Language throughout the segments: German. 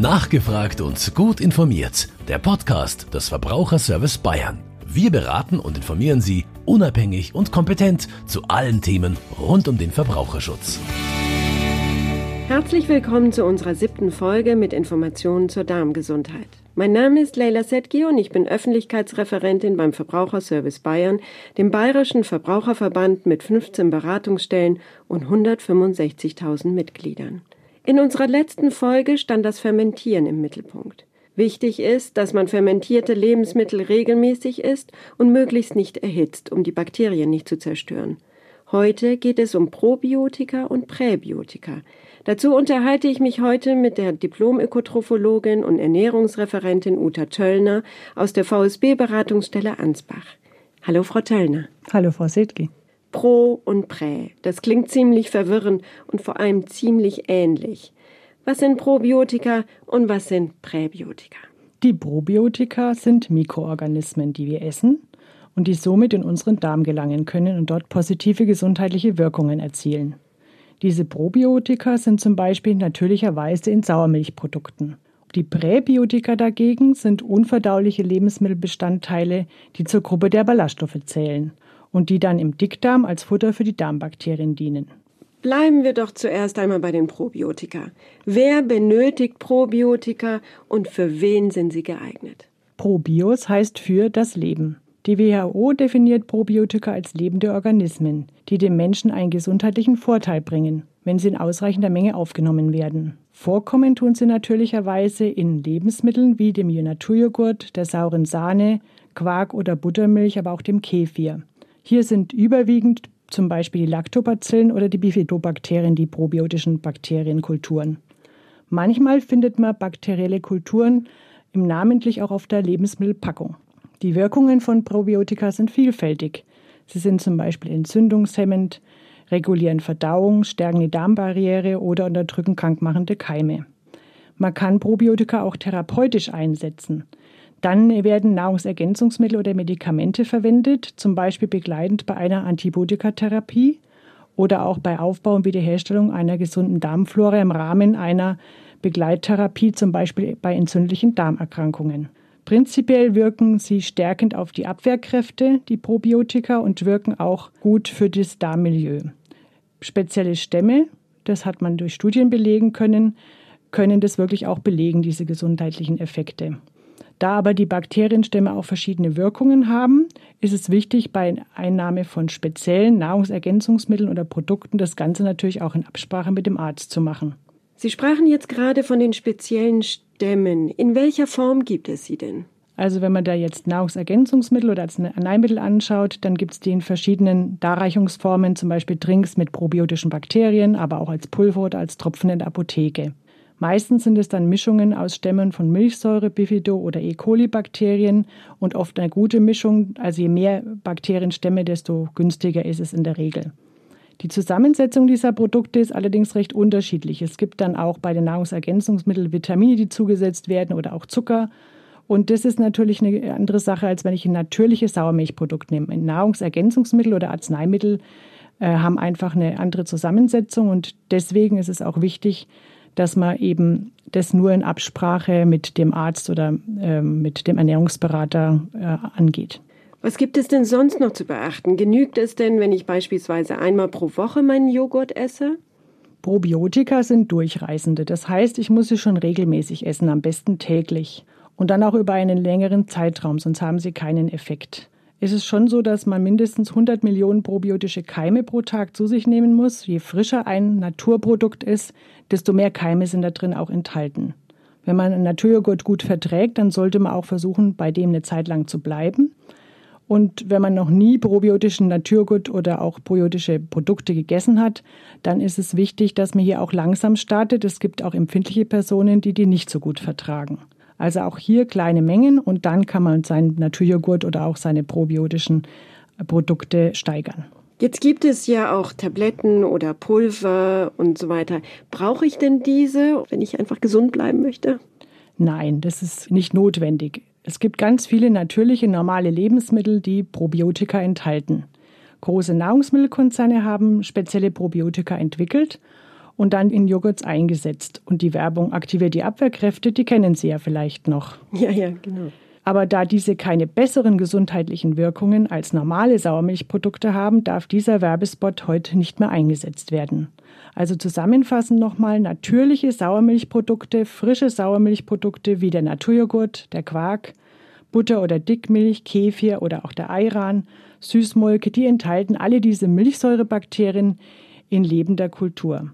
Nachgefragt und gut informiert. Der Podcast des Verbraucherservice Bayern. Wir beraten und informieren Sie unabhängig und kompetent zu allen Themen rund um den Verbraucherschutz. Herzlich willkommen zu unserer siebten Folge mit Informationen zur Darmgesundheit. Mein Name ist Leila Setki und ich bin Öffentlichkeitsreferentin beim Verbraucherservice Bayern, dem bayerischen Verbraucherverband mit 15 Beratungsstellen und 165.000 Mitgliedern. In unserer letzten Folge stand das Fermentieren im Mittelpunkt. Wichtig ist, dass man fermentierte Lebensmittel regelmäßig isst und möglichst nicht erhitzt, um die Bakterien nicht zu zerstören. Heute geht es um Probiotika und Präbiotika. Dazu unterhalte ich mich heute mit der Diplom-Ökotrophologin und Ernährungsreferentin Uta Töllner aus der VSB-Beratungsstelle Ansbach. Hallo, Frau Töllner. Hallo, Frau Sedki. Pro und Prä. Das klingt ziemlich verwirrend und vor allem ziemlich ähnlich. Was sind Probiotika und was sind Präbiotika? Die Probiotika sind Mikroorganismen, die wir essen und die somit in unseren Darm gelangen können und dort positive gesundheitliche Wirkungen erzielen. Diese Probiotika sind zum Beispiel natürlicherweise in Sauermilchprodukten. Die Präbiotika dagegen sind unverdauliche Lebensmittelbestandteile, die zur Gruppe der Ballaststoffe zählen und die dann im Dickdarm als Futter für die Darmbakterien dienen. Bleiben wir doch zuerst einmal bei den Probiotika. Wer benötigt Probiotika und für wen sind sie geeignet? Probios heißt für das Leben. Die WHO definiert Probiotika als lebende Organismen, die dem Menschen einen gesundheitlichen Vorteil bringen, wenn sie in ausreichender Menge aufgenommen werden. Vorkommen tun sie natürlicherweise in Lebensmitteln wie dem Naturjoghurt, der sauren Sahne, Quark oder Buttermilch, aber auch dem Kefir. Hier sind überwiegend zum Beispiel die Lactobacillen oder die Bifidobakterien die probiotischen Bakterienkulturen. Manchmal findet man bakterielle Kulturen im namentlich auch auf der Lebensmittelpackung. Die Wirkungen von Probiotika sind vielfältig. Sie sind zum Beispiel entzündungshemmend, regulieren Verdauung, stärken die Darmbarriere oder unterdrücken krankmachende Keime. Man kann Probiotika auch therapeutisch einsetzen. Dann werden Nahrungsergänzungsmittel oder Medikamente verwendet, zum Beispiel begleitend bei einer Antibiotikatherapie oder auch bei Aufbau und Wiederherstellung einer gesunden Darmflora im Rahmen einer Begleittherapie, zum Beispiel bei entzündlichen Darmerkrankungen. Prinzipiell wirken sie stärkend auf die Abwehrkräfte, die Probiotika, und wirken auch gut für das Darmmilieu. Spezielle Stämme, das hat man durch Studien belegen können, können das wirklich auch belegen, diese gesundheitlichen Effekte. Da aber die Bakterienstämme auch verschiedene Wirkungen haben, ist es wichtig, bei Einnahme von speziellen Nahrungsergänzungsmitteln oder Produkten das Ganze natürlich auch in Absprache mit dem Arzt zu machen. Sie sprachen jetzt gerade von den speziellen Stämmen. In welcher Form gibt es sie denn? Also wenn man da jetzt Nahrungsergänzungsmittel oder als Arzneimittel anschaut, dann gibt es die in verschiedenen Darreichungsformen, zum Beispiel Drinks mit probiotischen Bakterien, aber auch als Pulver oder als Tropfen in der Apotheke. Meistens sind es dann Mischungen aus Stämmen von Milchsäure, Bifido oder E. coli-Bakterien und oft eine gute Mischung. Also je mehr Bakterienstämme, desto günstiger ist es in der Regel. Die Zusammensetzung dieser Produkte ist allerdings recht unterschiedlich. Es gibt dann auch bei den Nahrungsergänzungsmitteln Vitamine, die zugesetzt werden oder auch Zucker. Und das ist natürlich eine andere Sache, als wenn ich ein natürliches Sauermilchprodukt nehme. Nahrungsergänzungsmittel oder Arzneimittel äh, haben einfach eine andere Zusammensetzung und deswegen ist es auch wichtig, dass man eben das nur in Absprache mit dem Arzt oder äh, mit dem Ernährungsberater äh, angeht. Was gibt es denn sonst noch zu beachten? Genügt es denn, wenn ich beispielsweise einmal pro Woche meinen Joghurt esse? Probiotika sind Durchreisende. Das heißt, ich muss sie schon regelmäßig essen, am besten täglich. Und dann auch über einen längeren Zeitraum, sonst haben sie keinen Effekt ist es schon so, dass man mindestens 100 Millionen probiotische Keime pro Tag zu sich nehmen muss. Je frischer ein Naturprodukt ist, desto mehr Keime sind da drin auch enthalten. Wenn man einen Naturjoghurt gut verträgt, dann sollte man auch versuchen, bei dem eine Zeit lang zu bleiben. Und wenn man noch nie probiotischen Naturjoghurt oder auch probiotische Produkte gegessen hat, dann ist es wichtig, dass man hier auch langsam startet. Es gibt auch empfindliche Personen, die die nicht so gut vertragen. Also auch hier kleine Mengen und dann kann man seinen Naturjoghurt oder auch seine probiotischen Produkte steigern. Jetzt gibt es ja auch Tabletten oder Pulver und so weiter. Brauche ich denn diese, wenn ich einfach gesund bleiben möchte? Nein, das ist nicht notwendig. Es gibt ganz viele natürliche, normale Lebensmittel, die Probiotika enthalten. Große Nahrungsmittelkonzerne haben spezielle Probiotika entwickelt und dann in Joghurts eingesetzt. Und die Werbung aktiviert die Abwehrkräfte, die kennen Sie ja vielleicht noch. Ja, ja, genau. Aber da diese keine besseren gesundheitlichen Wirkungen als normale Sauermilchprodukte haben, darf dieser Werbespot heute nicht mehr eingesetzt werden. Also zusammenfassend nochmal natürliche Sauermilchprodukte, frische Sauermilchprodukte wie der Naturjoghurt, der Quark, Butter oder Dickmilch, Kefir oder auch der Ayran, Süßmolke, die enthalten alle diese Milchsäurebakterien in lebender Kultur.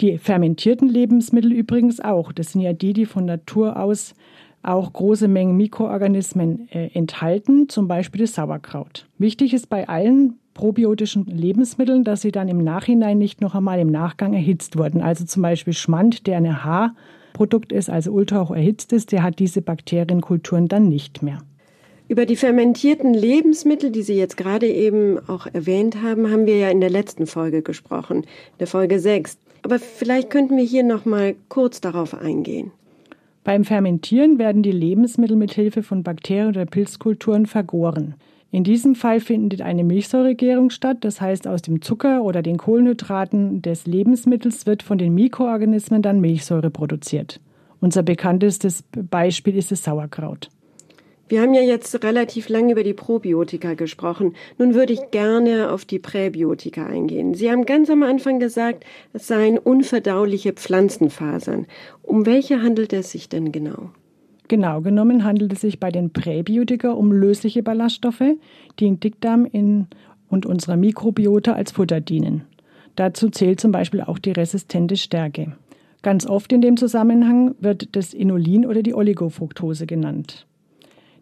Die fermentierten Lebensmittel übrigens auch. Das sind ja die, die von Natur aus auch große Mengen Mikroorganismen äh, enthalten, zum Beispiel das Sauerkraut. Wichtig ist bei allen probiotischen Lebensmitteln, dass sie dann im Nachhinein nicht noch einmal im Nachgang erhitzt wurden. Also zum Beispiel Schmand, der eine Haarprodukt ist, also ultrahoch erhitzt ist, der hat diese Bakterienkulturen dann nicht mehr. Über die fermentierten Lebensmittel, die Sie jetzt gerade eben auch erwähnt haben, haben wir ja in der letzten Folge gesprochen, in der Folge 6. Aber vielleicht könnten wir hier noch mal kurz darauf eingehen. Beim Fermentieren werden die Lebensmittel mit Hilfe von Bakterien oder Pilzkulturen vergoren. In diesem Fall findet eine Milchsäuregärung statt, das heißt aus dem Zucker oder den Kohlenhydraten des Lebensmittels wird von den Mikroorganismen dann Milchsäure produziert. Unser bekanntestes Beispiel ist das Sauerkraut. Wir haben ja jetzt relativ lange über die Probiotika gesprochen. Nun würde ich gerne auf die Präbiotika eingehen. Sie haben ganz am Anfang gesagt, es seien unverdauliche Pflanzenfasern. Um welche handelt es sich denn genau? Genau genommen handelt es sich bei den Präbiotika um lösliche Ballaststoffe, die im Dickdarm in und unserer Mikrobiota als Futter dienen. Dazu zählt zum Beispiel auch die resistente Stärke. Ganz oft in dem Zusammenhang wird das Inulin oder die Oligofructose genannt.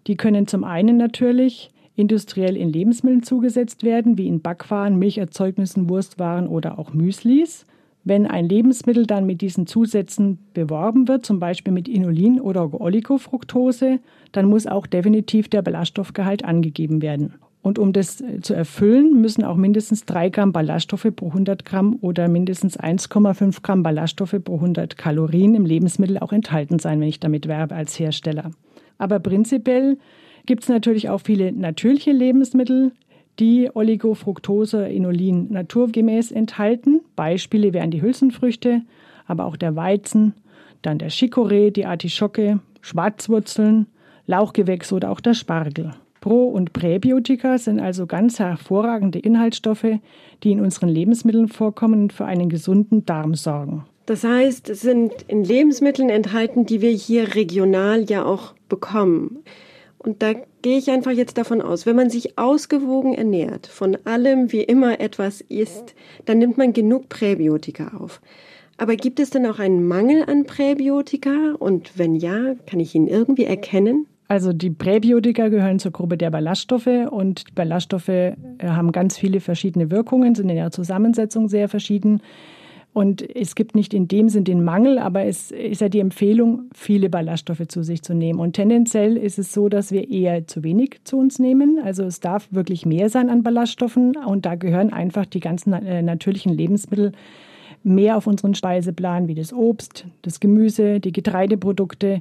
Die können zum einen natürlich industriell in Lebensmitteln zugesetzt werden, wie in Backwaren, Milcherzeugnissen, Wurstwaren oder auch Müslis. Wenn ein Lebensmittel dann mit diesen Zusätzen beworben wird, zum Beispiel mit Inulin oder Oligofructose, dann muss auch definitiv der Ballaststoffgehalt angegeben werden. Und um das äh, zu erfüllen, müssen auch mindestens 3 Gramm Ballaststoffe pro 100 Gramm oder mindestens 1,5 Gramm Ballaststoffe pro 100 Kalorien im Lebensmittel auch enthalten sein, wenn ich damit werbe als Hersteller. Aber prinzipiell gibt es natürlich auch viele natürliche Lebensmittel, die Oligofructose, Inulin naturgemäß enthalten. Beispiele wären die Hülsenfrüchte, aber auch der Weizen, dann der Chicorée, die Artischocke, Schwarzwurzeln, Lauchgewächs oder auch der Spargel. Pro- und Präbiotika sind also ganz hervorragende Inhaltsstoffe, die in unseren Lebensmitteln vorkommen und für einen gesunden Darm sorgen. Das heißt, es sind in Lebensmitteln enthalten, die wir hier regional ja auch bekommen. Und da gehe ich einfach jetzt davon aus, wenn man sich ausgewogen ernährt, von allem wie immer etwas isst, dann nimmt man genug Präbiotika auf. Aber gibt es denn auch einen Mangel an Präbiotika? Und wenn ja, kann ich ihn irgendwie erkennen? Also die Präbiotika gehören zur Gruppe der Ballaststoffe und die Ballaststoffe äh, haben ganz viele verschiedene Wirkungen, sind in ihrer Zusammensetzung sehr verschieden. Und es gibt nicht in dem Sinn den Mangel, aber es ist ja die Empfehlung, viele Ballaststoffe zu sich zu nehmen. Und tendenziell ist es so, dass wir eher zu wenig zu uns nehmen. Also es darf wirklich mehr sein an Ballaststoffen. Und da gehören einfach die ganzen äh, natürlichen Lebensmittel mehr auf unseren Speiseplan, wie das Obst, das Gemüse, die Getreideprodukte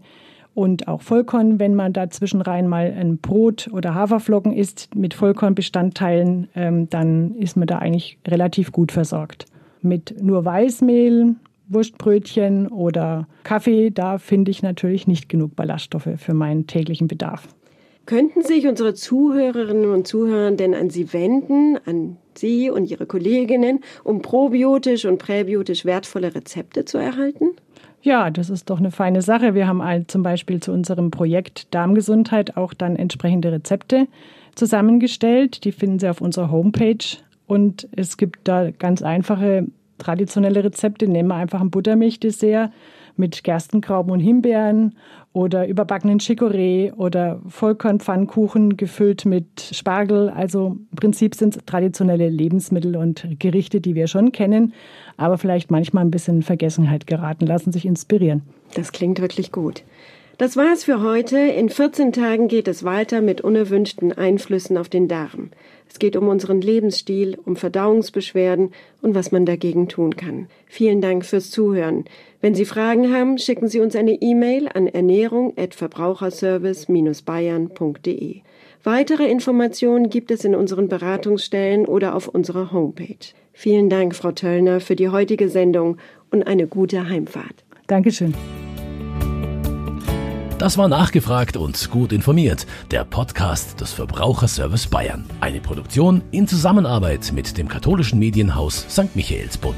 und auch Vollkorn, wenn man dazwischen rein mal ein Brot oder Haferflocken isst mit Vollkornbestandteilen, ähm, dann ist man da eigentlich relativ gut versorgt mit nur Weißmehl, Wurstbrötchen oder Kaffee, da finde ich natürlich nicht genug Ballaststoffe für meinen täglichen Bedarf. Könnten sich unsere Zuhörerinnen und Zuhörer denn an Sie wenden, an Sie und Ihre Kolleginnen, um probiotisch und präbiotisch wertvolle Rezepte zu erhalten? Ja, das ist doch eine feine Sache. Wir haben zum Beispiel zu unserem Projekt Darmgesundheit auch dann entsprechende Rezepte zusammengestellt. Die finden Sie auf unserer Homepage und es gibt da ganz einfache traditionelle Rezepte. Nehmen wir einfach ein Buttermilchdessert mit Gerstengrauben und Himbeeren oder überbackenen Chicorée oder Vollkornpfannkuchen gefüllt mit Spargel. Also im Prinzip sind es traditionelle Lebensmittel und Gerichte, die wir schon kennen, aber vielleicht manchmal ein bisschen in Vergessenheit geraten, lassen sich inspirieren. Das klingt wirklich gut. Das war's für heute. In 14 Tagen geht es weiter mit unerwünschten Einflüssen auf den Darm. Es geht um unseren Lebensstil, um Verdauungsbeschwerden und was man dagegen tun kann. Vielen Dank fürs Zuhören. Wenn Sie Fragen haben, schicken Sie uns eine E-Mail an ernährung@verbraucherservice-bayern.de. Weitere Informationen gibt es in unseren Beratungsstellen oder auf unserer Homepage. Vielen Dank, Frau Töllner, für die heutige Sendung und eine gute Heimfahrt. Dankeschön. Das war nachgefragt und gut informiert. Der Podcast des Verbraucherservice Bayern. Eine Produktion in Zusammenarbeit mit dem katholischen Medienhaus St. Michaelsbund.